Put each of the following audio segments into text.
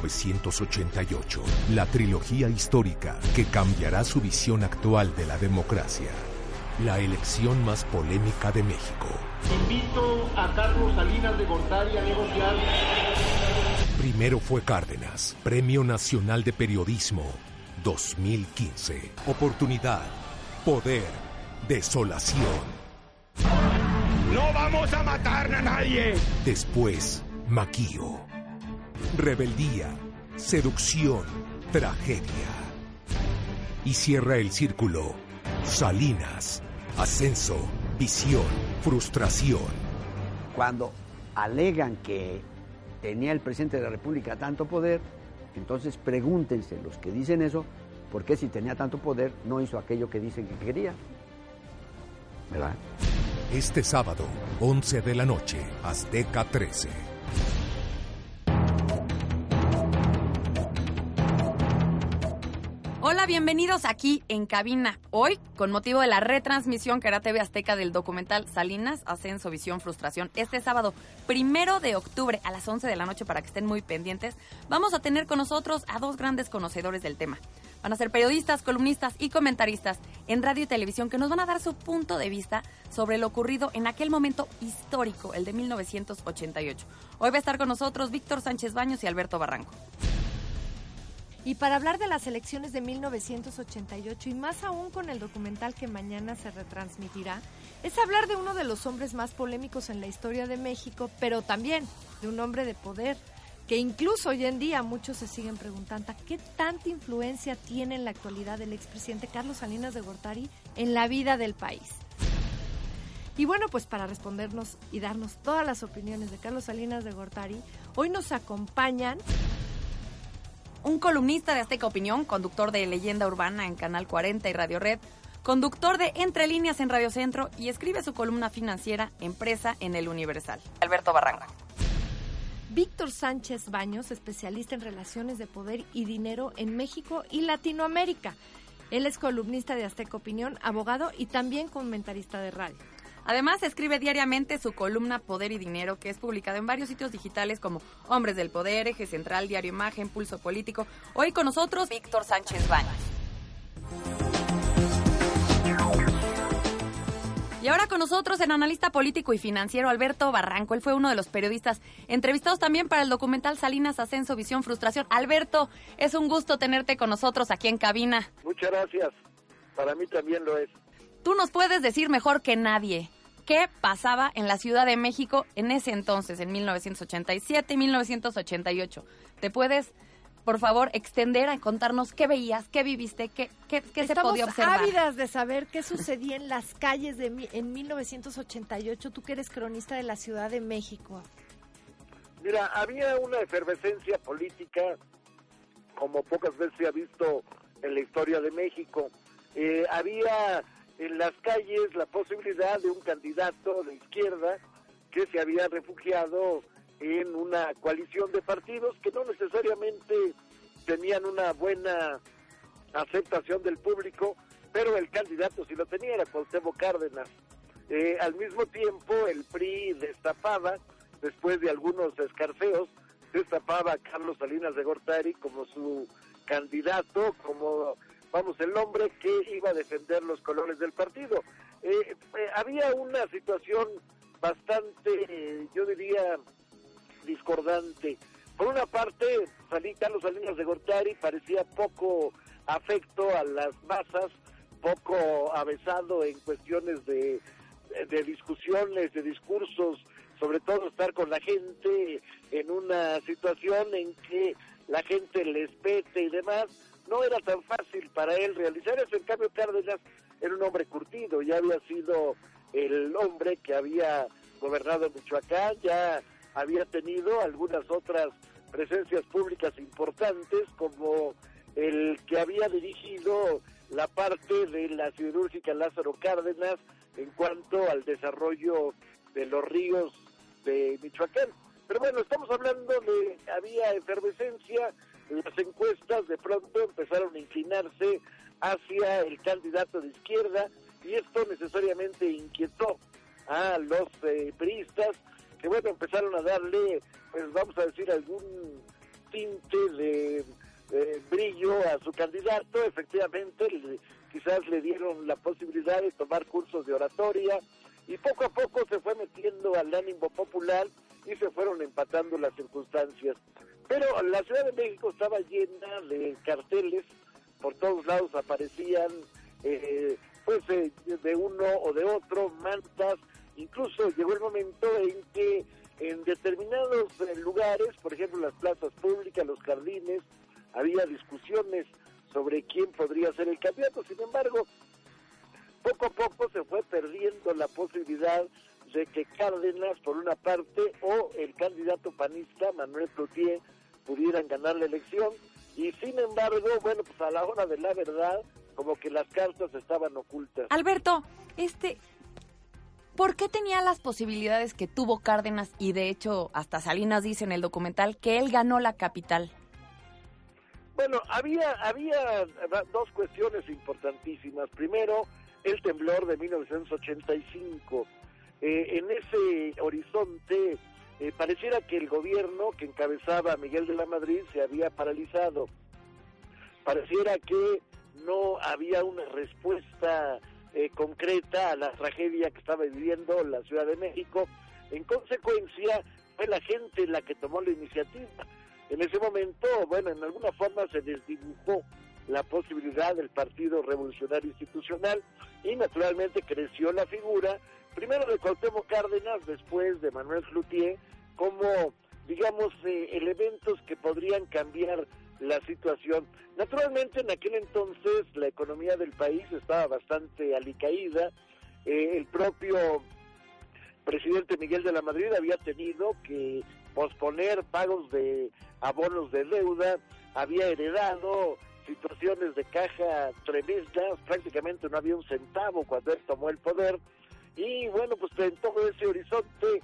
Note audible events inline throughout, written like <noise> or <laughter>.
1988, la trilogía histórica que cambiará su visión actual de la democracia. La elección más polémica de México. Invito a Carlos Salinas de Gortari a negociar. Primero fue Cárdenas, Premio Nacional de Periodismo 2015. Oportunidad, poder, desolación. No vamos a matar a nadie. Después, Maquío. Rebeldía, seducción, tragedia. Y cierra el círculo. Salinas, ascenso, visión, frustración. Cuando alegan que tenía el presidente de la República tanto poder, entonces pregúntense los que dicen eso, ¿por qué si tenía tanto poder no hizo aquello que dicen que quería? ¿Verdad? Este sábado, 11 de la noche, Azteca 13. Bienvenidos aquí en cabina. Hoy, con motivo de la retransmisión que hará TV Azteca del documental Salinas, Ascenso, Visión, Frustración, este sábado, primero de octubre a las 11 de la noche, para que estén muy pendientes, vamos a tener con nosotros a dos grandes conocedores del tema. Van a ser periodistas, columnistas y comentaristas en radio y televisión que nos van a dar su punto de vista sobre lo ocurrido en aquel momento histórico, el de 1988. Hoy va a estar con nosotros Víctor Sánchez Baños y Alberto Barranco. Y para hablar de las elecciones de 1988 y más aún con el documental que mañana se retransmitirá, es hablar de uno de los hombres más polémicos en la historia de México, pero también de un hombre de poder que incluso hoy en día muchos se siguen preguntando qué tanta influencia tiene en la actualidad el expresidente Carlos Salinas de Gortari en la vida del país. Y bueno, pues para respondernos y darnos todas las opiniones de Carlos Salinas de Gortari, hoy nos acompañan un columnista de Azteca Opinión, conductor de Leyenda Urbana en Canal 40 y Radio Red, conductor de Entre Líneas en Radio Centro y escribe su columna financiera Empresa en el Universal. Alberto Barranco. Víctor Sánchez Baños, especialista en relaciones de poder y dinero en México y Latinoamérica. Él es columnista de Azteca Opinión, abogado y también comentarista de radio. Además, escribe diariamente su columna Poder y Dinero, que es publicada en varios sitios digitales como Hombres del Poder, Eje Central, Diario Imagen, Pulso Político. Hoy con nosotros, Víctor Sánchez Baños. Y ahora con nosotros el analista político y financiero Alberto Barranco. Él fue uno de los periodistas entrevistados también para el documental Salinas Ascenso, Visión, Frustración. Alberto, es un gusto tenerte con nosotros aquí en cabina. Muchas gracias. Para mí también lo es. Tú nos puedes decir mejor que nadie qué pasaba en la Ciudad de México en ese entonces, en 1987 y 1988. ¿Te puedes por favor, extender a contarnos qué veías, qué viviste, qué, qué, qué se podía observar. ávidas de saber qué sucedía en las calles de en 1988, tú que eres cronista de la Ciudad de México. Mira, había una efervescencia política como pocas veces se ha visto en la historia de México. Eh, había en las calles la posibilidad de un candidato de izquierda que se había refugiado en una coalición de partidos que no necesariamente tenían una buena aceptación del público, pero el candidato sí lo tenía, era Cuauhtémoc Cárdenas. Eh, al mismo tiempo, el PRI destapaba, después de algunos escarceos, destapaba a Carlos Salinas de Gortari como su candidato, como, vamos, el hombre que iba a defender los colores del partido. Eh, eh, había una situación bastante, yo diría, discordante. Por una parte, Carlos Salinas de Gortari parecía poco afecto a las masas, poco avesado en cuestiones de, de discusiones, de discursos, sobre todo estar con la gente en una situación en que la gente les pete y demás, no era tan fácil para él realizar eso. En cambio, Cárdenas era un hombre curtido, ya había sido el hombre que había gobernado Michoacán, ya había tenido algunas otras presencias públicas importantes, como el que había dirigido la parte de la siderúrgica Lázaro Cárdenas en cuanto al desarrollo de los ríos de Michoacán. Pero bueno, estamos hablando de había efervescencia, las encuestas de pronto empezaron a inclinarse hacia el candidato de izquierda y esto necesariamente inquietó a los eh, priistas que bueno, empezaron a darle, pues vamos a decir, algún tinte de brillo a su candidato, efectivamente quizás le dieron la posibilidad de tomar cursos de oratoria y poco a poco se fue metiendo al ánimo popular y se fueron empatando las circunstancias. Pero la Ciudad de México estaba llena de carteles, por todos lados aparecían eh, pues eh, de uno o de otro, mantas, incluso llegó el momento en que en determinados eh, lugares, por ejemplo las plazas públicas, los jardines, había discusiones sobre quién podría ser el candidato, sin embargo, poco a poco se fue perdiendo la posibilidad de que Cárdenas, por una parte, o el candidato panista, Manuel Cloutier, pudieran ganar la elección. Y sin embargo, bueno, pues a la hora de la verdad, como que las cartas estaban ocultas. Alberto, este, ¿por qué tenía las posibilidades que tuvo Cárdenas y de hecho hasta Salinas dice en el documental que él ganó la capital? Bueno, había, había dos cuestiones importantísimas. Primero, el temblor de 1985. Eh, en ese horizonte eh, pareciera que el gobierno que encabezaba Miguel de la Madrid se había paralizado. Pareciera que no había una respuesta eh, concreta a la tragedia que estaba viviendo la Ciudad de México. En consecuencia, fue la gente la que tomó la iniciativa en ese momento, bueno, en alguna forma se desdibujó la posibilidad del Partido Revolucionario Institucional y naturalmente creció la figura, primero de Cuauhtémoc Cárdenas, después de Manuel Cloutier, como, digamos, eh, elementos que podrían cambiar la situación. Naturalmente, en aquel entonces la economía del país estaba bastante alicaída, eh, el propio presidente Miguel de la Madrid había tenido que posponer pagos de abonos de deuda, había heredado situaciones de caja tremendas, prácticamente no había un centavo cuando él tomó el poder y bueno, pues en todo ese horizonte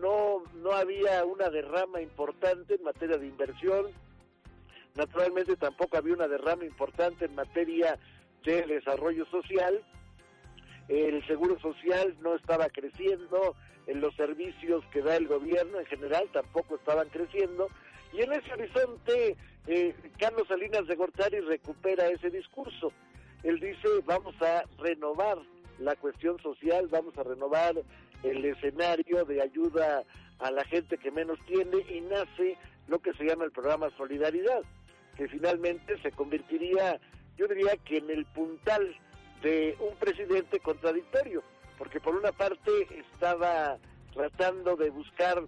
no, no había una derrama importante en materia de inversión, naturalmente tampoco había una derrama importante en materia de desarrollo social, el seguro social no estaba creciendo, en los servicios que da el gobierno en general tampoco estaban creciendo, y en ese horizonte eh, Carlos Salinas de Gortari recupera ese discurso. Él dice, vamos a renovar la cuestión social, vamos a renovar el escenario de ayuda a la gente que menos tiene y nace lo que se llama el programa Solidaridad, que finalmente se convertiría, yo diría que en el puntal de un presidente contradictorio, porque por una parte estaba tratando de buscar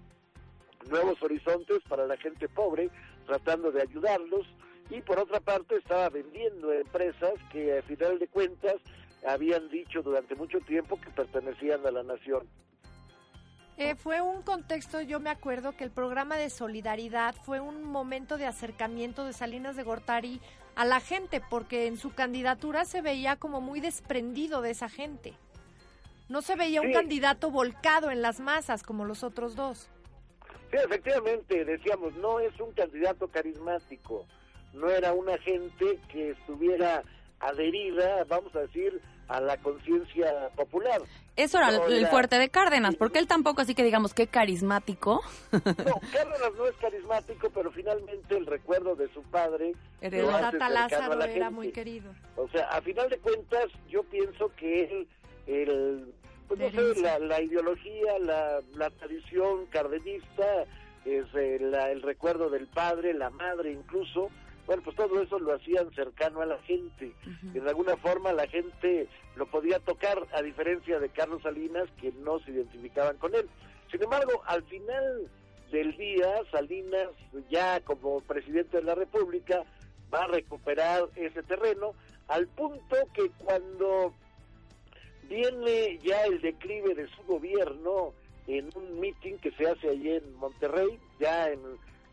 nuevos horizontes para la gente pobre, tratando de ayudarlos, y por otra parte estaba vendiendo empresas que a final de cuentas habían dicho durante mucho tiempo que pertenecían a la nación. Eh, fue un contexto, yo me acuerdo que el programa de solidaridad fue un momento de acercamiento de Salinas de Gortari a la gente, porque en su candidatura se veía como muy desprendido de esa gente. No se veía un candidato volcado en las masas como los otros dos. Sí, efectivamente, decíamos, no es un candidato carismático, no era una gente que estuviera adherida, vamos a decir, a la conciencia popular. Eso era el fuerte de Cárdenas, porque él tampoco así que digamos que carismático. No, <laughs> Cárdenas no es carismático, pero finalmente el recuerdo de su padre... Lázaro era muy querido. O sea, a final de cuentas, yo pienso que él, el, pues no sé, la, la, ideología, la, la tradición cardenista, es el, el recuerdo del padre, la madre incluso, bueno, pues todo eso lo hacían cercano a la gente. y de alguna forma la gente lo podía tocar, a diferencia de Carlos Salinas, que no se identificaban con él. Sin embargo, al final del día, Salinas, ya como presidente de la República, va a recuperar ese terreno, al punto que cuando viene ya el declive de su gobierno en un meeting que se hace allí en Monterrey, ya en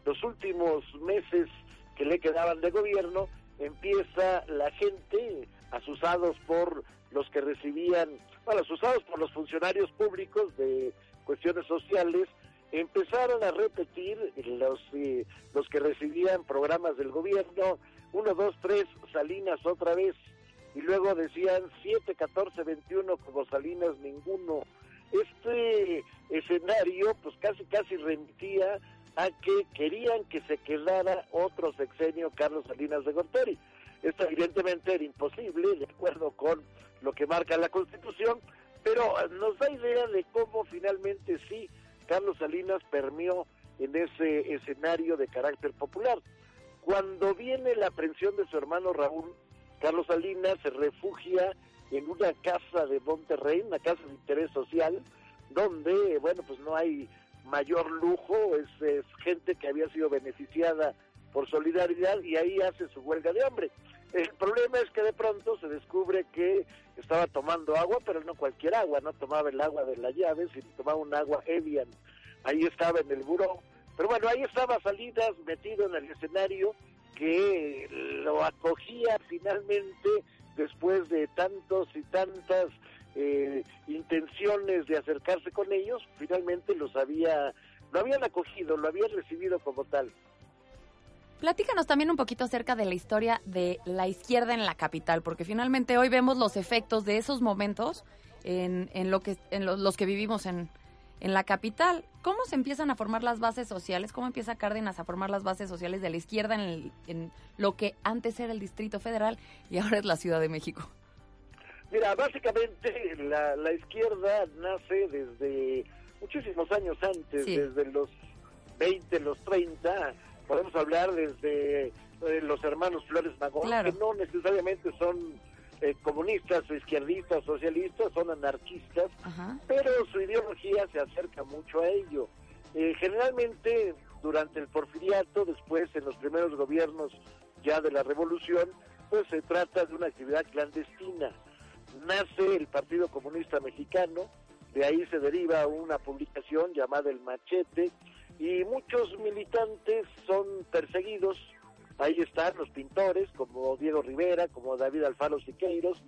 los últimos meses que le quedaban de gobierno, empieza la gente, asusados por los que recibían, bueno, asusados por los funcionarios públicos de cuestiones sociales, empezaron a repetir los, eh, los que recibían programas del gobierno, uno, dos, tres, Salinas otra vez, y luego decían 7, 14, 21 como Salinas ninguno. Este escenario pues casi casi remitía a que querían que se quedara otro sexenio Carlos Salinas de Gortari. Esto evidentemente era imposible, de acuerdo con lo que marca la Constitución, pero nos da idea de cómo finalmente sí Carlos Salinas permeó en ese escenario de carácter popular. Cuando viene la aprehensión de su hermano Raúl, Carlos Salinas se refugia en una casa de Monterrey, una casa de interés social, donde, bueno, pues no hay mayor lujo, es, gente que había sido beneficiada por solidaridad y ahí hace su huelga de hambre. El problema es que de pronto se descubre que estaba tomando agua, pero no cualquier agua, no tomaba el agua de la llave, sino tomaba un agua Evian. Ahí estaba en el buró. Pero bueno, ahí estaba Salinas metido en el escenario que lo acogía finalmente después de tantos y tantas eh, intenciones de acercarse con ellos, finalmente los había, lo habían acogido, lo habían recibido como tal. Platícanos también un poquito acerca de la historia de la izquierda en la capital, porque finalmente hoy vemos los efectos de esos momentos en, en lo que, en los que vivimos en, en la capital. ¿Cómo se empiezan a formar las bases sociales? ¿Cómo empieza Cárdenas a formar las bases sociales de la izquierda en, en lo que antes era el Distrito Federal y ahora es la Ciudad de México? Mira, básicamente la, la izquierda nace desde muchísimos años antes, desde los 20, los 30, podemos hablar desde eh, los hermanos Flores Magón, que no necesariamente son eh, comunistas o izquierdistas, socialistas, son anarquistas, pero su ideología se acerca mucho a ello. Eh, generalmente durante el porfiriato, después en los primeros gobiernos ya de la revolución, pues se trata de una actividad clandestina. Nace el Partido Comunista Mexicano, de ahí se deriva una publicación llamada El Machete, y muchos militantes son perseguidos. Ahí están los pintores como Diego Rivera, como David Alfaro Siqueiros,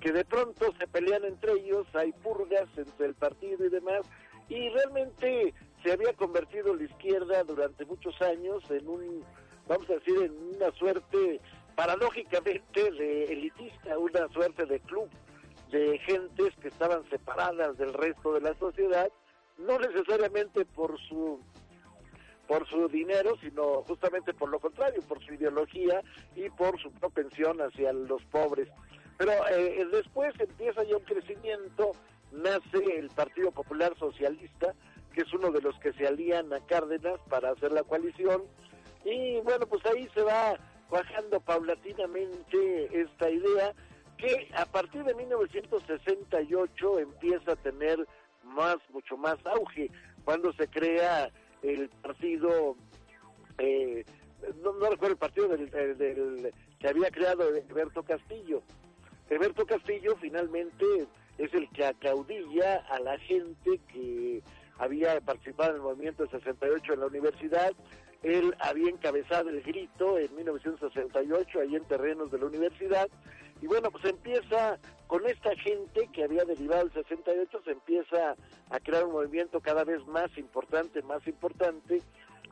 que de pronto se pelean entre ellos, hay purgas entre el partido y demás, y realmente se había convertido la izquierda durante muchos años en un, vamos a decir, en una suerte paradójicamente de elitista, una suerte de club de gentes que estaban separadas del resto de la sociedad, no necesariamente por su por su dinero, sino justamente por lo contrario, por su ideología y por su propensión hacia los pobres. Pero eh, después empieza ya un crecimiento, nace el Partido Popular Socialista, que es uno de los que se alían a Cárdenas para hacer la coalición, y bueno, pues ahí se va bajando paulatinamente esta idea que a partir de 1968 empieza a tener más, mucho más auge, cuando se crea el partido, eh, no, recuerdo el partido del, que había creado Alberto Castillo. Alberto Castillo finalmente es el que acaudilla a la gente que había participado en el movimiento de 68 en la universidad. Él había encabezado el grito en 1968 ahí en terrenos de la universidad. Y bueno, pues empieza con esta gente que había derivado el 68, se empieza a crear un movimiento cada vez más importante, más importante,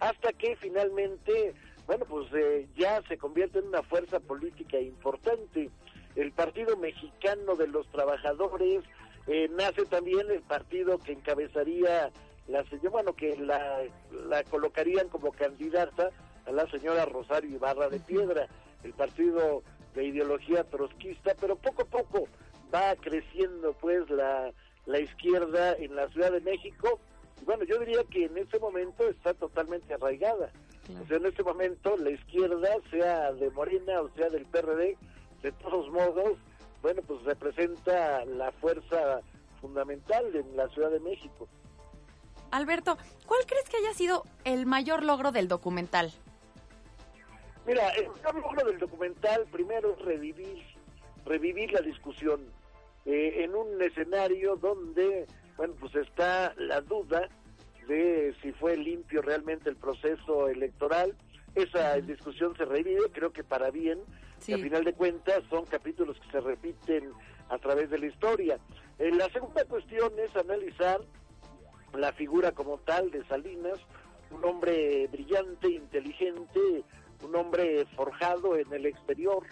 hasta que finalmente, bueno, pues eh, ya se convierte en una fuerza política importante. El Partido Mexicano de los Trabajadores, eh, nace también el partido que encabezaría la señora, bueno, que la, la colocarían como candidata a la señora Rosario Ibarra de Piedra, el partido de ideología trotskista, pero poco a poco va creciendo pues la, la izquierda en la Ciudad de México. Y bueno, yo diría que en ese momento está totalmente arraigada. O sea, en este momento la izquierda, sea de Morena o sea del PRD, de todos modos, bueno, pues representa la fuerza fundamental en la Ciudad de México. Alberto, ¿cuál crees que haya sido el mayor logro del documental? Mira, el mayor logro del documental primero es revivir, revivir la discusión eh, en un escenario donde, bueno, pues está la duda de si fue limpio realmente el proceso electoral. Esa discusión se revive, creo que para bien, y a final de cuentas son capítulos que se repiten a través de la historia. Eh, la segunda cuestión es analizar la figura como tal de Salinas, un hombre brillante, inteligente, un hombre forjado en el exterior,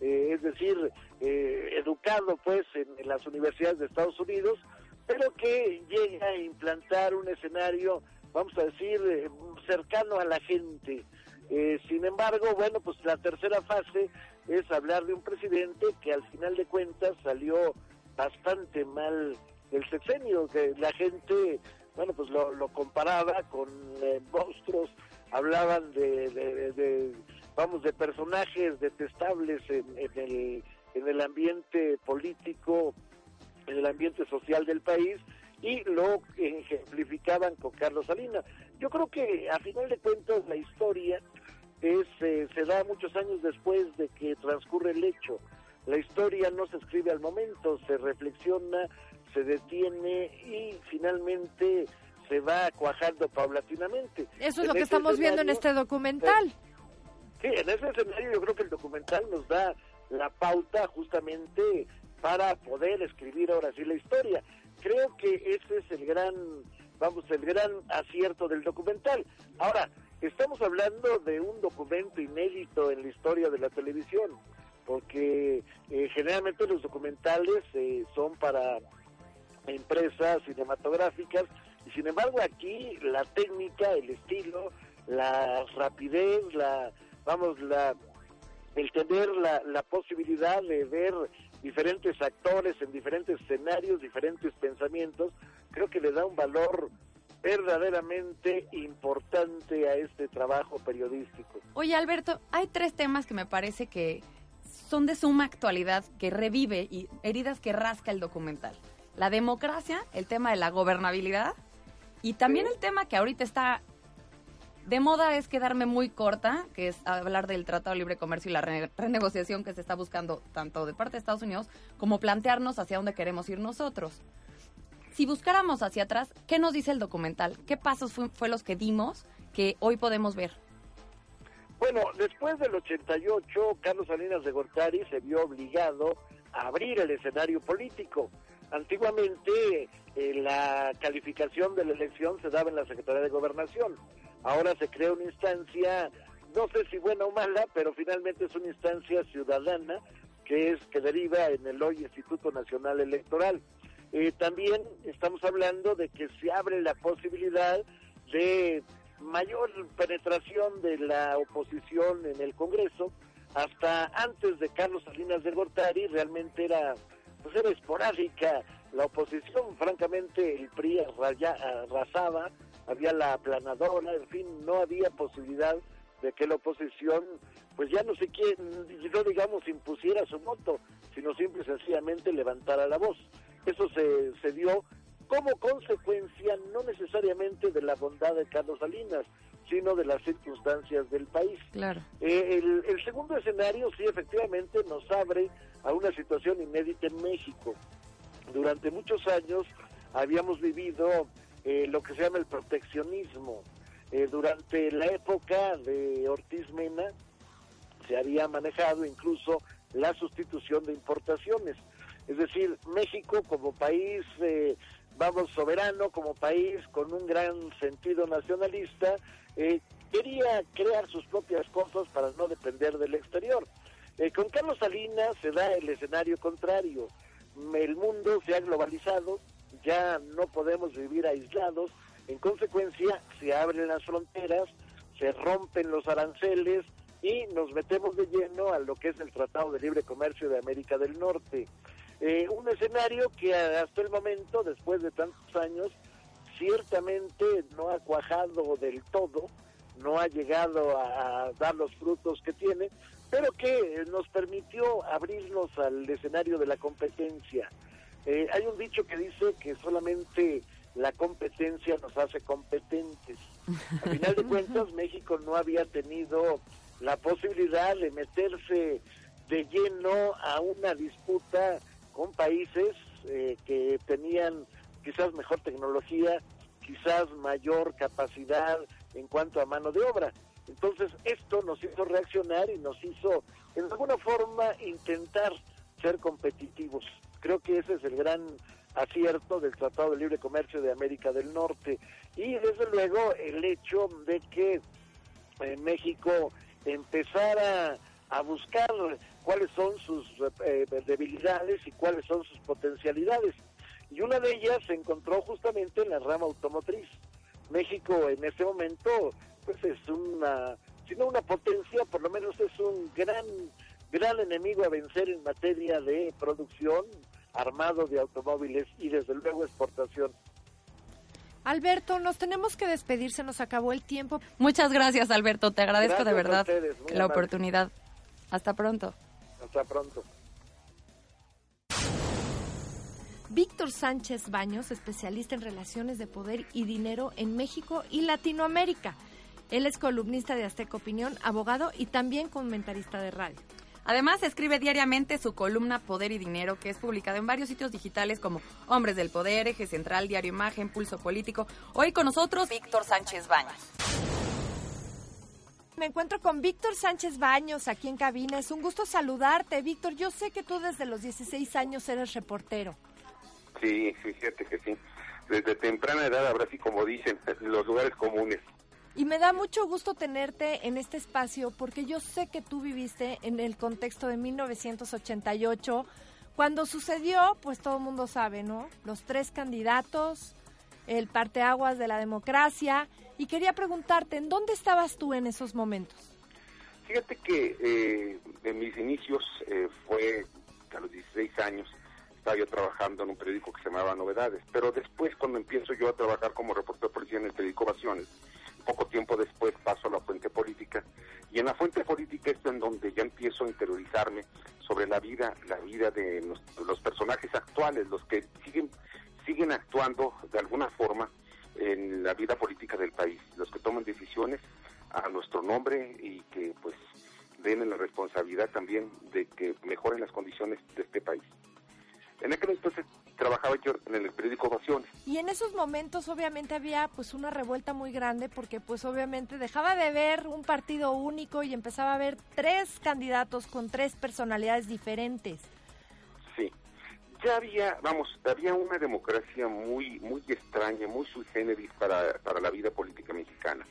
eh, es decir, eh, educado pues en, las universidades de Estados Unidos, pero que llega a implantar un escenario vamos a decir, eh, cercano a la gente. Eh, sin embargo, bueno, pues la tercera fase es hablar de un presidente que al final de cuentas salió bastante mal del sexenio, que la gente, bueno, pues lo, lo comparaba con eh, monstruos, hablaban de, vamos, de personajes detestables en, en el, en el ambiente político, en el ambiente social del país, y lo ejemplificaban con Carlos Salinas. Yo creo que a final de cuentas la historia es eh, se da muchos años después de que transcurre el hecho. La historia no se escribe al momento, se reflexiona, se detiene y finalmente se va cuajando paulatinamente. Eso es En lo que estamos viendo en este documental. Sí, en ese escenario yo creo que el documental nos da la pauta justamente para poder escribir ahora sí la historia. Creo que ese es el gran, vamos, el gran acierto del documental. Ahora, estamos hablando de un documento inédito en la historia de la televisión, porque eh, generalmente los documentales eh, son para empresas cinematográficas y sin embargo aquí la técnica, el estilo, la rapidez, la vamos la el tener la, la posibilidad de ver diferentes actores en diferentes escenarios, diferentes pensamientos, creo que le da un valor verdaderamente importante a este trabajo periodístico. Oye, Alberto, hay tres temas que me parece que son de suma actualidad, que revive y heridas que rasca el documental. La democracia, el tema de la gobernabilidad y también el tema que ahorita está de moda es quedarme muy corta, que es hablar del Tratado de Libre Comercio y la re- renegociación que se está buscando tanto de parte de Estados Unidos como plantearnos hacia dónde queremos ir nosotros. Si buscáramos hacia atrás, ¿qué nos dice el documental? ¿Qué pasos fue, fue los que dimos que hoy podemos ver? Bueno, después del 88, Carlos Salinas de Gortari se vio obligado a abrir el escenario político. Antiguamente eh, la calificación de la elección se daba en la Secretaría de Gobernación. Ahora se crea una instancia, no sé si buena o mala, pero finalmente es una instancia ciudadana que es que deriva en el hoy Instituto Nacional Electoral. Eh, también estamos hablando de que se abre la posibilidad de mayor penetración de la oposición en el Congreso. Hasta antes de Carlos Salinas de Gortari realmente era, pues era esporádica la oposición. Francamente el PRI arraya- arrasaba, había la aplanadora, en fin, no había posibilidad de que la oposición, pues ya no sé quién, no digamos impusiera su voto, sino simple y sencillamente levantara la voz. Eso se, se dio como consecuencia no necesariamente de la bondad de Carlos Salinas, sino de las circunstancias del país. Claro. Eh, el, el segundo escenario sí efectivamente nos abre a una situación inédita en México. Durante muchos años habíamos vivido eh, lo que se llama el proteccionismo. Eh, durante la época de Ortiz Mena se había manejado incluso la sustitución de importaciones. Es decir, México como país, eh, vamos, soberano, como país con un gran sentido nacionalista, eh, quería crear sus propias cosas para no depender del exterior. Eh, con Carlos Salinas se da el escenario contrario. El mundo se ha globalizado, ya no podemos vivir aislados, en consecuencia se abren las fronteras, se rompen los aranceles y nos metemos de lleno a lo que es el Tratado de Libre Comercio de América del Norte. Eh, un escenario que hasta el momento, después de tantos años, ciertamente no ha cuajado del todo, no ha llegado a, a dar los frutos que tiene, pero que nos permitió abrirnos al escenario de la competencia. Eh, hay un dicho que dice que solamente la competencia nos hace competentes. Al final de <laughs> cuentas, México no había tenido la posibilidad de meterse de lleno a una disputa con países eh, que tenían quizás mejor tecnología, quizás mayor capacidad en cuanto a mano de obra. Entonces esto nos hizo reaccionar y nos hizo, en alguna forma, intentar ser competitivos. Creo que ese es el gran acierto del Tratado de Libre Comercio de América del Norte. Y desde luego el hecho de que eh, México empezara a buscar cuáles son sus eh, debilidades y cuáles son sus potencialidades. Y una de ellas se encontró justamente en la rama automotriz. México en este momento pues es una, si no una potencia, por lo menos es un gran, gran enemigo a vencer en materia de producción, armado de automóviles y desde luego exportación. Alberto, nos tenemos que despedir, se nos acabó el tiempo. Muchas gracias, Alberto. Te agradezco de Gracias verdad ustedes, la amable. oportunidad. Hasta pronto. Hasta pronto. Víctor Sánchez Baños, especialista en relaciones de poder y dinero en México y Latinoamérica. Él es columnista de Azteca Opinión, abogado y también comentarista de radio. Además, escribe diariamente su columna Poder y Dinero, que es publicada en varios sitios digitales como Hombres del Poder, Eje Central, Diario Imagen, Pulso Político. Hoy con nosotros, Víctor Sánchez Baños. Me encuentro con Víctor Sánchez Baños aquí en cabina. Es un gusto saludarte, Víctor. Yo sé que tú desde los 16 años eres reportero. Sí, sí, fíjate que sí. Desde temprana edad, ahora sí como dicen, <laughs> los lugares comunes. Y me da mucho gusto tenerte en este espacio porque yo sé que tú viviste en el contexto de 1988. Cuando sucedió, pues todo el mundo sabe, ¿no? Los tres candidatos, el parteaguas de la democracia. Y quería preguntarte, ¿en dónde estabas tú en esos momentos? Fíjate que eh, en mis inicios eh, fue a los 16 años, estaba yo trabajando en un periódico que se llamaba Novedades, pero después cuando empiezo yo a trabajar como reportero policial en el periódico Ovaciones, poco tiempo después paso a la fuente política y en la fuente política es en donde ya empiezo a interiorizarme sobre la vida, la vida de los, los personajes actuales, los que siguen siguen actuando de alguna forma en la vida política del país, los que toman decisiones a nuestro nombre y que pues den la responsabilidad también de que mejoren las condiciones de este país. En aquel entonces trabajaba yo en el periódico Ovaciones. Y en esos momentos obviamente había pues una revuelta muy grande porque pues obviamente dejaba de ver un partido único y empezaba a haber tres candidatos con tres personalidades diferentes. Sí. Ya había, vamos, había una democracia muy muy extraña, muy sui generis para, para la vida política mexicana.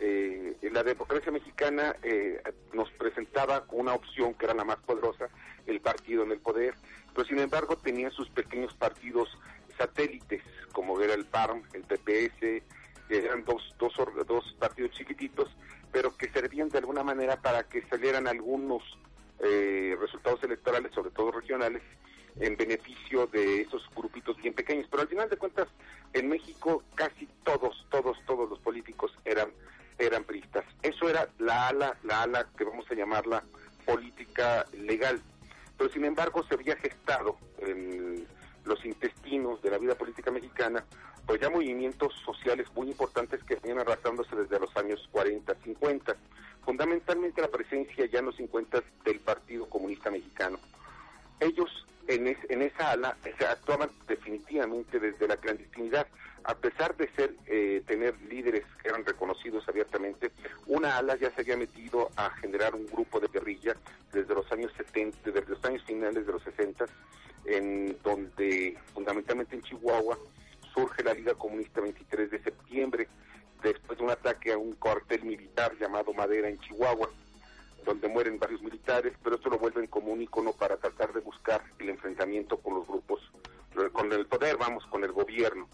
Eh, la democracia mexicana eh, nos presentaba una opción que era la más poderosa, el partido en el poder, pero sin embargo tenía sus pequeños partidos satélites, como era el PARM, el PPS, eran dos, dos, dos partidos chiquititos, pero que servían de alguna manera para que salieran algunos eh, resultados electorales, sobre todo regionales, en beneficio de esos grupitos bien pequeños. Pero al final de cuentas, en México casi todos, todos, todos los políticos eran eran priistas. Eso era la ala, la ala que vamos a llamarla política legal. Pero sin embargo se había gestado en los intestinos de la vida política mexicana, pues ya movimientos sociales muy importantes que venían arrastrándose desde los años 40, 50. Fundamentalmente la presencia ya en los 50 del Partido Comunista Mexicano. Ellos en, es- en esa ala se actuaban definitivamente desde la clandestinidad, a pesar de ser eh, tener líderes que eran reconocidos abiertamente, una ala ya se había metido a generar un grupo de guerrilla desde los años 70, desde los años finales de los 60, en donde fundamentalmente en Chihuahua surge la Liga Comunista 23 de septiembre, después de un ataque a un cuartel militar llamado Madera en Chihuahua donde mueren varios militares, pero esto lo vuelven como un icono para tratar de buscar el enfrentamiento con los grupos, con el poder, vamos, con el gobierno.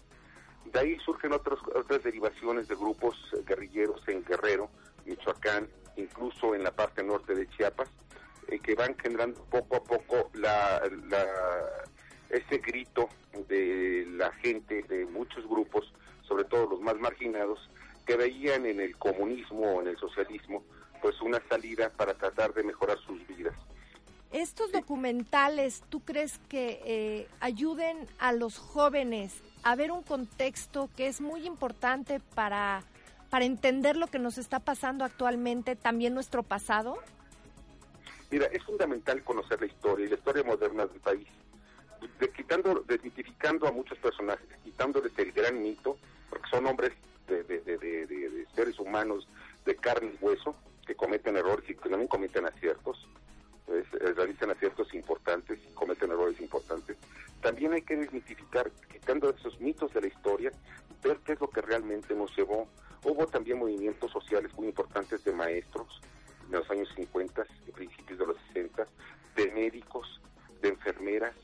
De ahí surgen otros, otras derivaciones de grupos guerrilleros en Guerrero, Michoacán, incluso en la parte norte de Chiapas, eh, que van generando poco a poco la- ese grito de la gente, de muchos grupos, sobre todo los más marginados, que veían en el comunismo o en el socialismo pues una salida para tratar de mejorar sus vidas. Estos documentales, ¿tú crees que eh, ayuden a los jóvenes a ver un contexto que es muy importante para, para entender lo que nos está pasando actualmente, también nuestro pasado? Mira, es fundamental conocer la historia y la historia moderna del país, quitando, desmitificando a muchos personajes, quitándoles el gran mito, porque son hombres de- de- de- de seres humanos de carne y hueso, que cometen errores y que también cometen aciertos, realizan aciertos importantes y cometen errores importantes. También hay que desmitificar, quitando esos mitos de la historia, ver qué es lo que realmente nos llevó. Hubo también movimientos sociales muy importantes de maestros en los años 50 y principios de los 60, de médicos, de enfermeras,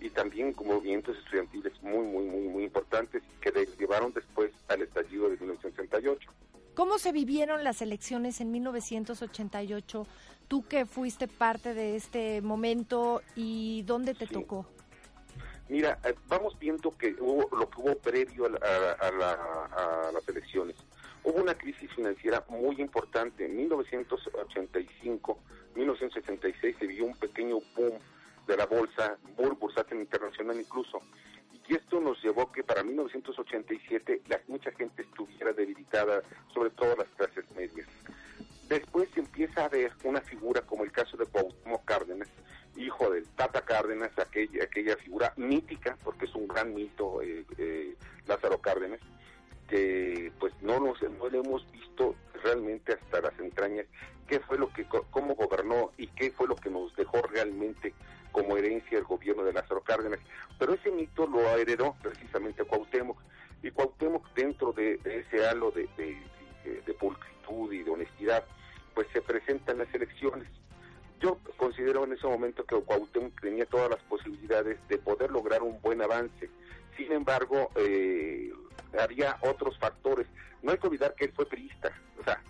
y también movimientos estudiantiles muy, muy, muy, muy importantes que llevaron después al estallido de 1968. ¿Cómo se vivieron las elecciones en 1988? Tú que fuiste parte de este momento y dónde te tocó. Mira, eh, vamos viendo que hubo lo que hubo previo a, las elecciones. Hubo una crisis financiera muy importante. En 1985, 1986 se vio un pequeño boom de la bolsa, bursátil internacional incluso. Y esto nos llevó que para 1987 la, mucha gente estuviera debilitada, sobre todo las clases medias. Después empieza a ver una figura como el caso de Cuauhtémoc Cárdenas, hijo del Tata Cárdenas, aquella, aquella figura mítica, porque es un gran mito eh, eh, Lázaro Cárdenas, que pues no nos no le hemos visto realmente hasta las entrañas qué fue lo que cómo gobernó y qué fue lo que nos dejó realmente como herencia el gobierno de Lázaro Cárdenas pero ese mito lo heredó precisamente Cuauhtémoc y Cuauhtémoc dentro de, ese halo de, de, pulcritud y de honestidad pues se presenta en las elecciones yo considero en ese momento que Cuauhtémoc tenía todas las posibilidades de poder lograr un buen avance. Sin embargo, eh, había otros factores. No hay que olvidar que él fue priista, o sea,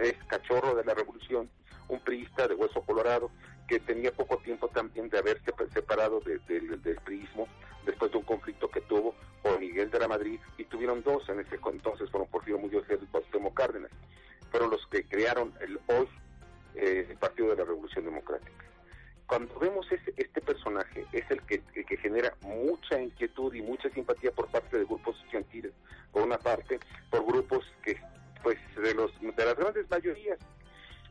es cachorro de la revolución, un priista de hueso colorado que tenía poco tiempo también de haberse separado del priismo después de un conflicto que tuvo con Miguel de la Madrid y tuvieron dos en ese entonces, fueron Porfirio Muñoz y Cuauhtémoc Cárdenas. Fueron los que crearon el hoy eh, Partido de la Revolución Democrática. Cuando vemos ese, este personaje, es el que, que genera mucha inquietud y mucha simpatía por parte de grupos estudiantiles, por una parte, por grupos que, pues, de, los, de las grandes mayorías,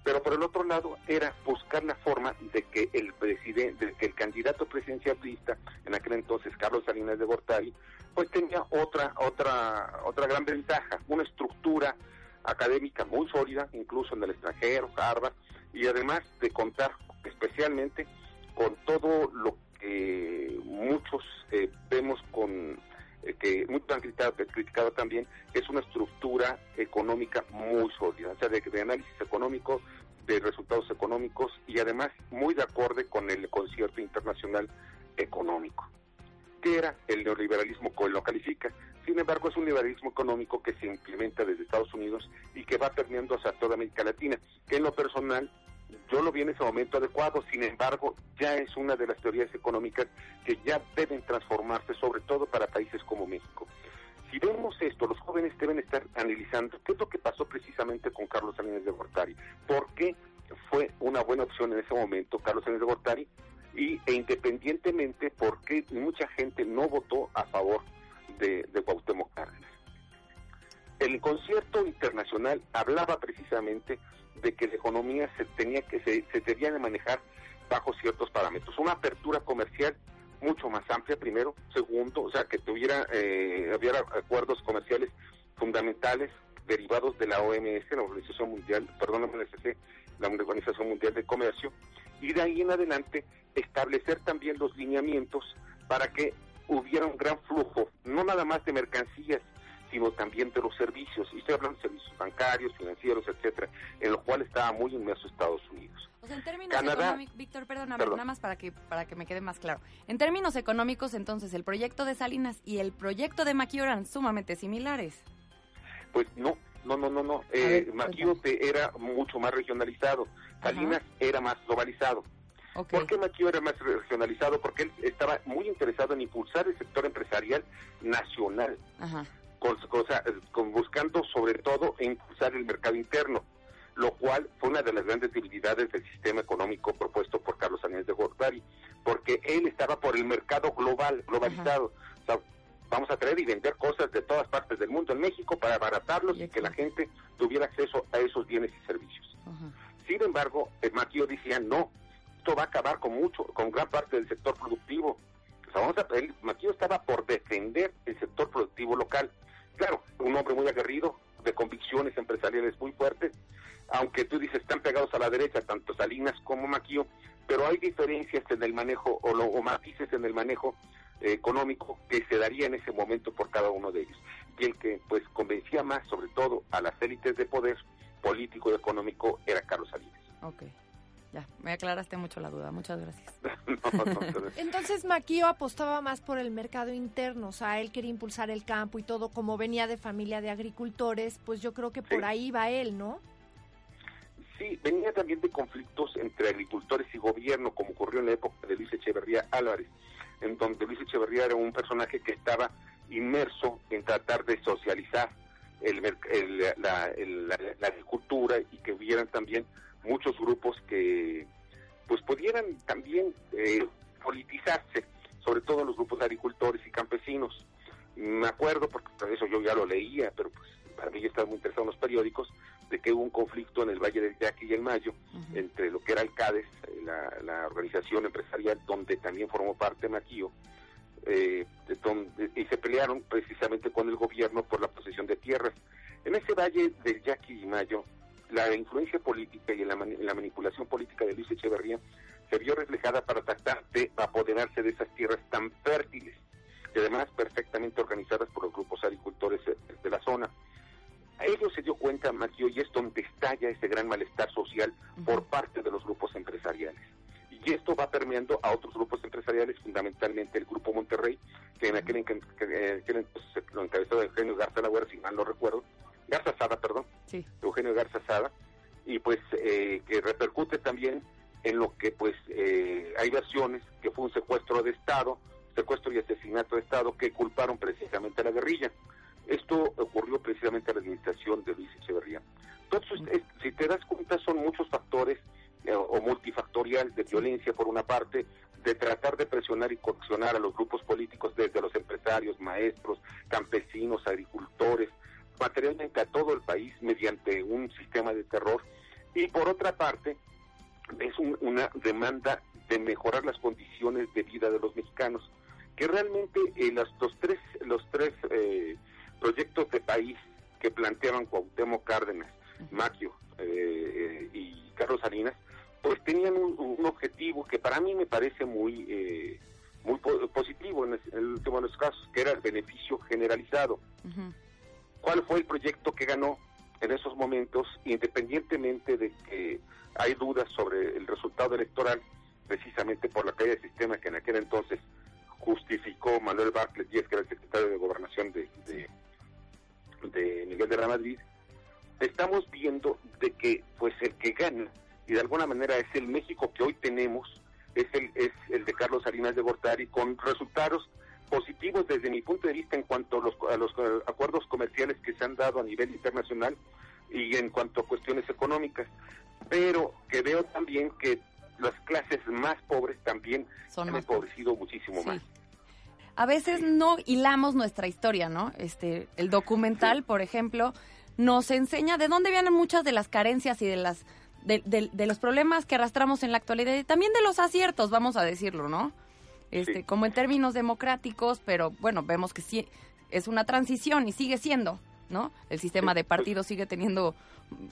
pero por el otro lado era buscar la forma de que el presidente, de que el candidato presidencialista, en aquel entonces Carlos Salinas de Gortari, pues tenía otra, otra, otra gran ventaja, una estructura académica muy sólida, incluso en el extranjero, Harvard, y además de contar especialmente con todo lo que muchos eh, vemos con eh, que muchos han criticado, criticado, también, es una estructura económica muy sólida, o sea, de, de, análisis económico, de resultados económicos y además muy de acorde con el concierto internacional económico. ¿Qué era el neoliberalismo? como lo califica? Sin embargo, es un liberalismo económico que se implementa desde Estados Unidos y que va permeando hacia toda América Latina, que en lo personal yo lo vi en ese momento adecuado, sin embargo, ya es una de las teorías económicas que ya deben transformarse, sobre todo para países como México. Si vemos esto, los jóvenes deben estar analizando qué es lo que pasó precisamente con Carlos Salinas de Gortari, por qué fue una buena opción en ese momento Carlos Salinas de Gortari y, e independientemente por qué mucha gente no votó a favor de, de Cuauhtémoc Cárdenas. El concierto internacional hablaba precisamente de que la economía se tenía que se, se debía de manejar bajo ciertos parámetros. Una apertura comercial mucho más amplia, primero. Segundo, o sea, que tuviera, eh, hubiera acuerdos comerciales fundamentales derivados de la OMS, la Organización Mundial, perdón, la la Organización Mundial de Comercio, y de ahí en adelante establecer también los lineamientos para que hubiera un gran flujo, no nada más de mercancías, sino también de los servicios, y estoy hablando de servicios bancarios, financieros, etcétera, en lo cual estaba muy inmerso Estados Unidos. Sea, en términos económicos, Víctor, perdóname, nada más para que, para que me quede más claro. En términos económicos, entonces, el proyecto de Salinas y el proyecto de Maquio eran sumamente similares. Pues no, no, no, no, no. Eh, Maquio era mucho más regionalizado, Salinas era más globalizado. ¿Por qué Maquio era más regionalizado? Porque él estaba muy interesado en impulsar el sector empresarial nacional. Ajá con, buscando sobre todo impulsar el mercado interno, lo cual fue una de las grandes debilidades del sistema económico propuesto por Carlos Sánchez de Gortari, porque él estaba por el mercado global, globalizado. vamos a traer y vender cosas de todas partes del mundo en México para abaratarlos y, que la gente tuviera acceso a esos bienes y servicios. Sin embargo, el Maquio decía, no, esto va a acabar con mucho, con gran parte del sector productivo. vamos a, el Maquio estaba por defender el sector productivo local claro, un hombre muy aguerrido, de convicciones empresariales muy fuertes, aunque tú dices están pegados a la derecha, tanto Salinas como Maquio, pero hay diferencias en el manejo o, o matices en el manejo eh, económico que se daría en ese momento por cada uno de ellos. Y el que pues convencía más, sobre todo a las élites de poder político y económico, era Carlos Salinas. Ok. Ya, Me aclaraste mucho la duda. Muchas gracias. <laughs> No, no. Entonces Maquio apostaba más por el mercado interno, o sea, él quería impulsar el campo y todo, como venía de familia de agricultores, pues yo creo que por Sí. ahí va él, ¿no? Sí, venía también de conflictos entre agricultores y gobierno, como ocurrió en la época de Luis Echeverría Álvarez, en donde Luis Echeverría era un personaje que estaba inmerso en tratar de socializar el, el- la, el- la- la agricultura y que hubieran también muchos grupos que pues pudieran también eh, politizarse, sobre todo los grupos de agricultores y campesinos. Me acuerdo, porque por eso yo ya lo leía, pero pues para mí yo estaba muy interesado en los periódicos, de que hubo un conflicto en el Valle del Yaqui y el Mayo entre lo que era el CADES, eh, la, la organización empresarial donde también formó parte Maquillo, eh, de donde- y se pelearon precisamente con el gobierno por la posesión de tierras. En ese Valle del Yaqui y Mayo, la influencia política y la, la manipulación política de Luis Echeverría se vio reflejada para tratar de apoderarse de esas tierras tan fértiles y además perfectamente organizadas por los grupos agricultores de la zona. A ello se dio cuenta Maquillo y es donde estalla ese gran malestar social por parte de los grupos empresariales. Y esto va permeando a otros grupos empresariales, fundamentalmente el Grupo Monterrey, que en aquel, eh, entonces lo encabezó Eugenio Garza Lagüera, si mal no recuerdo, Garza Sada, perdón, Sí. Eugenio Garza Sada, y pues eh, que repercute también en lo que pues eh, hay versiones que fue un secuestro de Estado, secuestro y asesinato de Estado que culparon precisamente a la guerrilla. Esto ocurrió precisamente a la administración de Luis Echeverría. Entonces, es- si te das cuenta, son muchos factores eh, o multifactorial de violencia por una parte, de tratar de presionar y coaccionar a los grupos políticos desde los empresarios, maestros, campesinos, agricultores, materialmente a todo el país mediante un sistema de terror. Y por otra parte, es un- una demanda de mejorar las condiciones de vida de los mexicanos, que realmente eh, las- los tres, los tres eh, proyectos de país que planteaban Cuauhtémoc Cárdenas, Maquio eh, eh, y Carlos Salinas, pues tenían un, un objetivo que para mí me parece muy eh, muy po- positivo en, el- en el último de los casos, que era el beneficio generalizado. ¿Cuál fue el proyecto que ganó en esos momentos, independientemente de que hay dudas sobre el resultado electoral, precisamente por la caída del sistema que en aquel entonces justificó Manuel Bartlett Díaz, que era el secretario de Gobernación de, de, de Miguel de la Madrid, estamos viendo de que pues el que gana, y de alguna manera es el México que hoy tenemos, es el, es el de Carlos Salinas de Gortari, con resultados positivos desde mi punto de vista en cuanto a los, a los eh, acuerdos comerciales que se han dado a nivel internacional y en cuanto a cuestiones económicas, pero que veo también que las clases más pobres también Son han más empobrecido muchísimo Sí. más. A veces no hilamos nuestra historia, ¿no? Este, el documental, por ejemplo, nos enseña de dónde vienen muchas de las carencias y de las de, de- de los problemas que arrastramos en la actualidad y también de los aciertos, vamos a decirlo, ¿no? Este, Sí. como en términos democráticos, pero bueno, vemos que sí es una transición y sigue siendo, ¿no? El sistema de partidos sigue teniendo,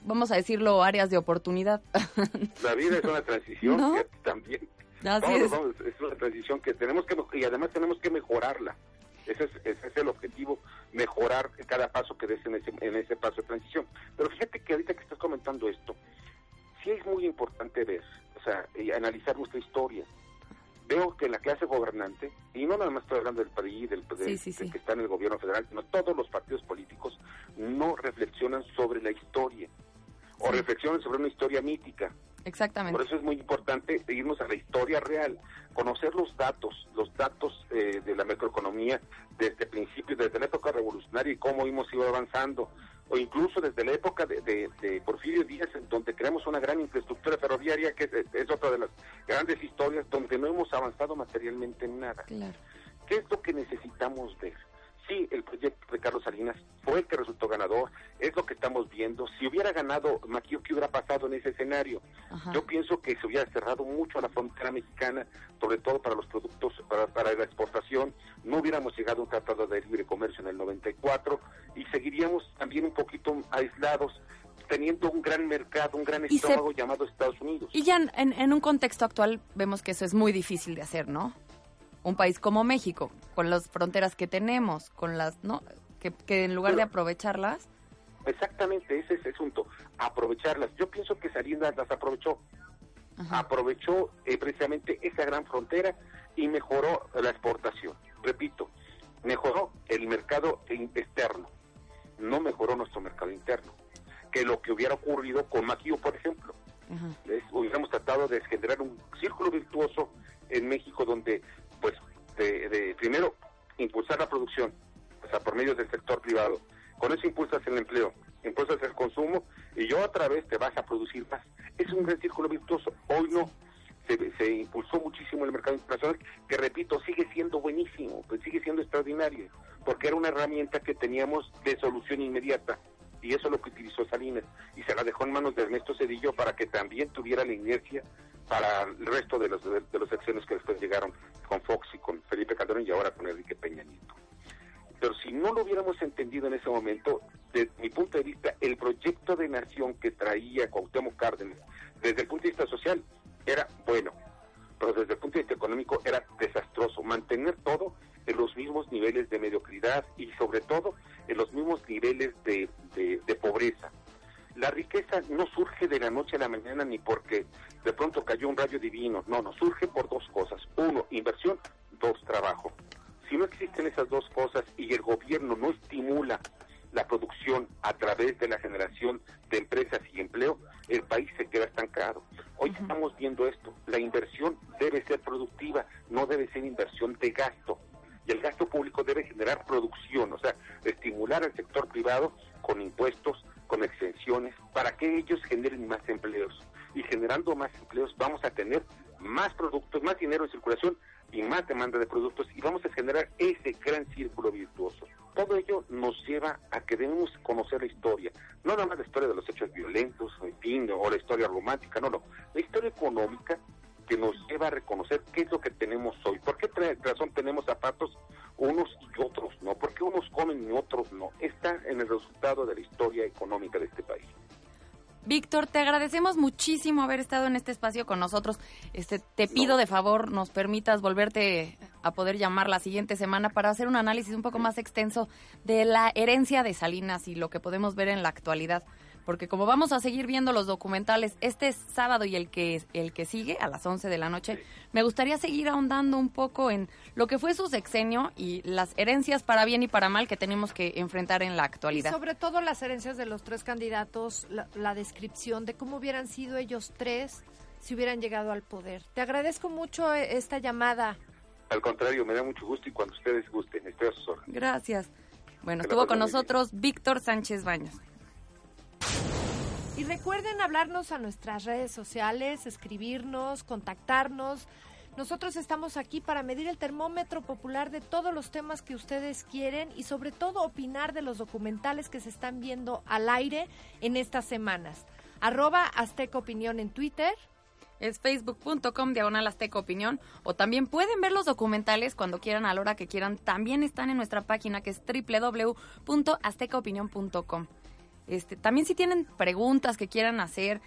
vamos a decirlo, áreas de oportunidad. <laughs> La vida es una transición ¿No? que también Así Vamos, es. vamos, es una transición que tenemos que y además tenemos que mejorarla. Ese es, ese es el objetivo, mejorar cada paso que des en ese, en ese paso de transición. Pero fíjate que ahorita que estás comentando esto, sí es muy importante ver, o sea, y analizar nuestra historia. Veo que la clase gobernante, y no nada más estoy hablando del PRI, del, del- Sí, sí, sí. del que está en el gobierno federal, sino todos los partidos políticos, no reflexionan sobre la historia, o reflexionan sobre una historia mítica. Exactamente. Por eso es muy importante irnos a la historia real, conocer los datos, los datos eh, de la macroeconomía desde principios, desde la época revolucionaria y cómo hemos ido avanzando, o incluso desde la época de, de- de Porfirio Díaz, en donde creamos una gran infraestructura ferroviaria, que es, es otra de las grandes historias donde no hemos avanzado materialmente en nada. Claro. ¿Qué es lo que necesitamos ver? Sí, el proyecto de Carlos Salinas fue el que resultó ganador, es lo que estamos viendo. Si hubiera ganado Maquillo, ¿qué hubiera pasado en ese escenario? Ajá. Yo pienso que se hubiera cerrado mucho a la frontera mexicana, sobre todo para los productos, para, para la exportación. No hubiéramos llegado a un tratado de libre comercio en el 94 y seguiríamos también un poquito aislados, teniendo un gran mercado, un gran Y se- estómago llamado Estados Unidos. Y ya en- en un contexto actual vemos que eso es muy difícil de hacer, ¿no? Un país como México, con las fronteras que tenemos, con las, ¿no? Que, que en lugar de aprovecharlas, Exactamente, ese es el asunto, aprovecharlas. Yo pienso que Salinas las aprovechó. aprovechó eh, precisamente esa gran frontera y mejoró la exportación. Repito, mejoró el mercado externo, no mejoró nuestro mercado interno. Que lo que hubiera ocurrido con Maquillo, por ejemplo, hubiéramos tratado de generar un círculo virtuoso en México donde, pues, de, primero, impulsar la producción, o sea, por medio del sector privado. Con eso impulsas el empleo, impulsas el consumo y yo otra vez te vas a producir más. Es un gran círculo virtuoso. Hoy no. Se, impulsó muchísimo el mercado internacional, que repito, sigue siendo buenísimo, pues sigue siendo extraordinario, porque era una herramienta que teníamos de solución inmediata y eso es lo que utilizó Salinas y se la dejó en manos de Ernesto Cedillo para que también tuviera la inercia para el resto de los de, los acciones que después llegaron con Fox y con Felipe Calderón y ahora con Enrique Peña Nieto. Pero si no lo hubiéramos entendido en ese momento, desde mi punto de vista, el proyecto de nación que traía Cuauhtémoc Cárdenas, desde el punto de vista social, era bueno, pero desde el punto de vista económico era desastroso. Mantener todo en los mismos niveles de mediocridad y sobre todo en los mismos niveles de, de, pobreza. La riqueza no surge de la noche a la mañana ni porque de pronto cayó un rayo divino, no, no, surge por dos cosas. Uno, inversión, dos, trabajo. Si no existen esas dos cosas y el gobierno no estimula la producción a través de la generación de empresas y empleo, el país se queda estancado. Hoy estamos viendo esto, la inversión debe ser productiva, no debe ser inversión de gasto y el gasto público debe generar producción, o sea, estimular al sector privado con impuestos, con exenciones, para que ellos generen más empleos. Y generando más empleos vamos a tener más productos, más dinero en circulación y más demanda de productos y vamos a generar ese gran círculo virtuoso. Todo ello nos lleva a que debemos conocer la historia, no nada más la historia de los hechos violentos, o la historia romántica, no, no, la historia económica que nos lleva a reconocer qué es lo que tenemos hoy. ¿Por qué razón tenemos zapatos unos y otros no? ¿Por qué unos comen y otros no? Está en el resultado de la historia económica de este país. Víctor, te agradecemos muchísimo haber estado en este espacio con nosotros. Este, te pido de favor nos permitas volverte a poder llamar la siguiente semana para hacer un análisis un poco más extenso de la herencia de Salinas y lo que podemos ver en la actualidad porque como vamos a seguir viendo los documentales este sábado y el que el que sigue a las 11 de la noche, me gustaría seguir ahondando un poco en lo que fue su sexenio y las herencias para bien y para mal que tenemos que enfrentar en la actualidad. Y sobre todo las herencias de los tres candidatos, la, descripción de cómo hubieran sido ellos tres si hubieran llegado al poder. Te agradezco mucho eh, esta llamada. Al contrario, me da mucho gusto y cuando ustedes gusten, estoy a sus órdenes. Gracias. Bueno, estuvo con nosotros Víctor Sánchez Baños. Y recuerden hablarnos a nuestras redes sociales, escribirnos, contactarnos. Nosotros estamos aquí para medir el termómetro popular de todos los temas que ustedes quieren y sobre todo opinar de los documentales que se están viendo al aire en estas semanas. Arroba Azteca Opinión en Twitter. Es facebook.com diagonal Azteca Opinión. O también pueden ver los documentales cuando quieran, a la hora que quieran. También están en nuestra página que es www.aztecaopinión.com. Este, también si tienen preguntas que quieran hacer,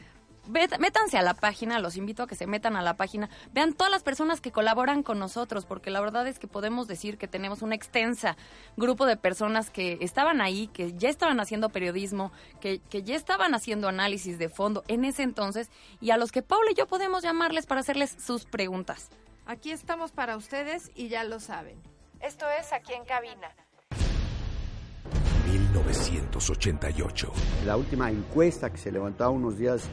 métanse a la página, los invito a que se metan a la página, vean todas las personas que colaboran con nosotros, porque la verdad es que podemos decir que tenemos un extensa grupo de personas que estaban ahí, que ya estaban haciendo periodismo, que, que ya estaban haciendo análisis de fondo en ese entonces, y a los que Paula y yo podemos llamarles para hacerles sus preguntas. Aquí estamos para ustedes y ya lo saben. Esto es aquí en cabina. 1988. La última encuesta que se levantó unos días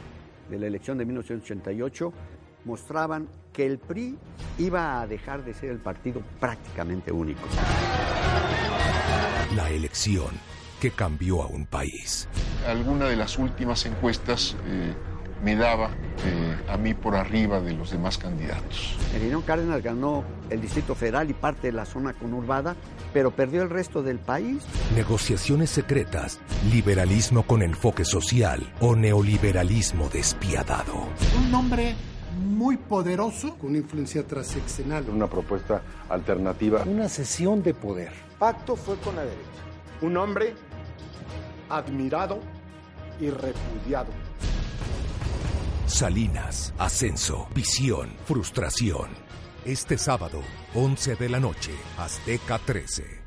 de la elección de 1988 mostraban que el PRI iba a dejar de ser el partido prácticamente único. La elección que cambió a un país. Alguna de las últimas encuestas eh, me daba eh, a mí por arriba de los demás candidatos. Emiliano Cárdenas ganó el Distrito Federal y parte de la zona conurbada, pero perdió el resto del país. Negociaciones secretas, liberalismo con enfoque social o neoliberalismo despiadado. Un nombre muy poderoso, con una influencia transeccional. Una propuesta alternativa. Una sesión de poder. Pacto fue con la derecha. Un hombre admirado y repudiado Salinas, ascenso, visión, frustración. Este sábado, 11 de la noche, Azteca 13.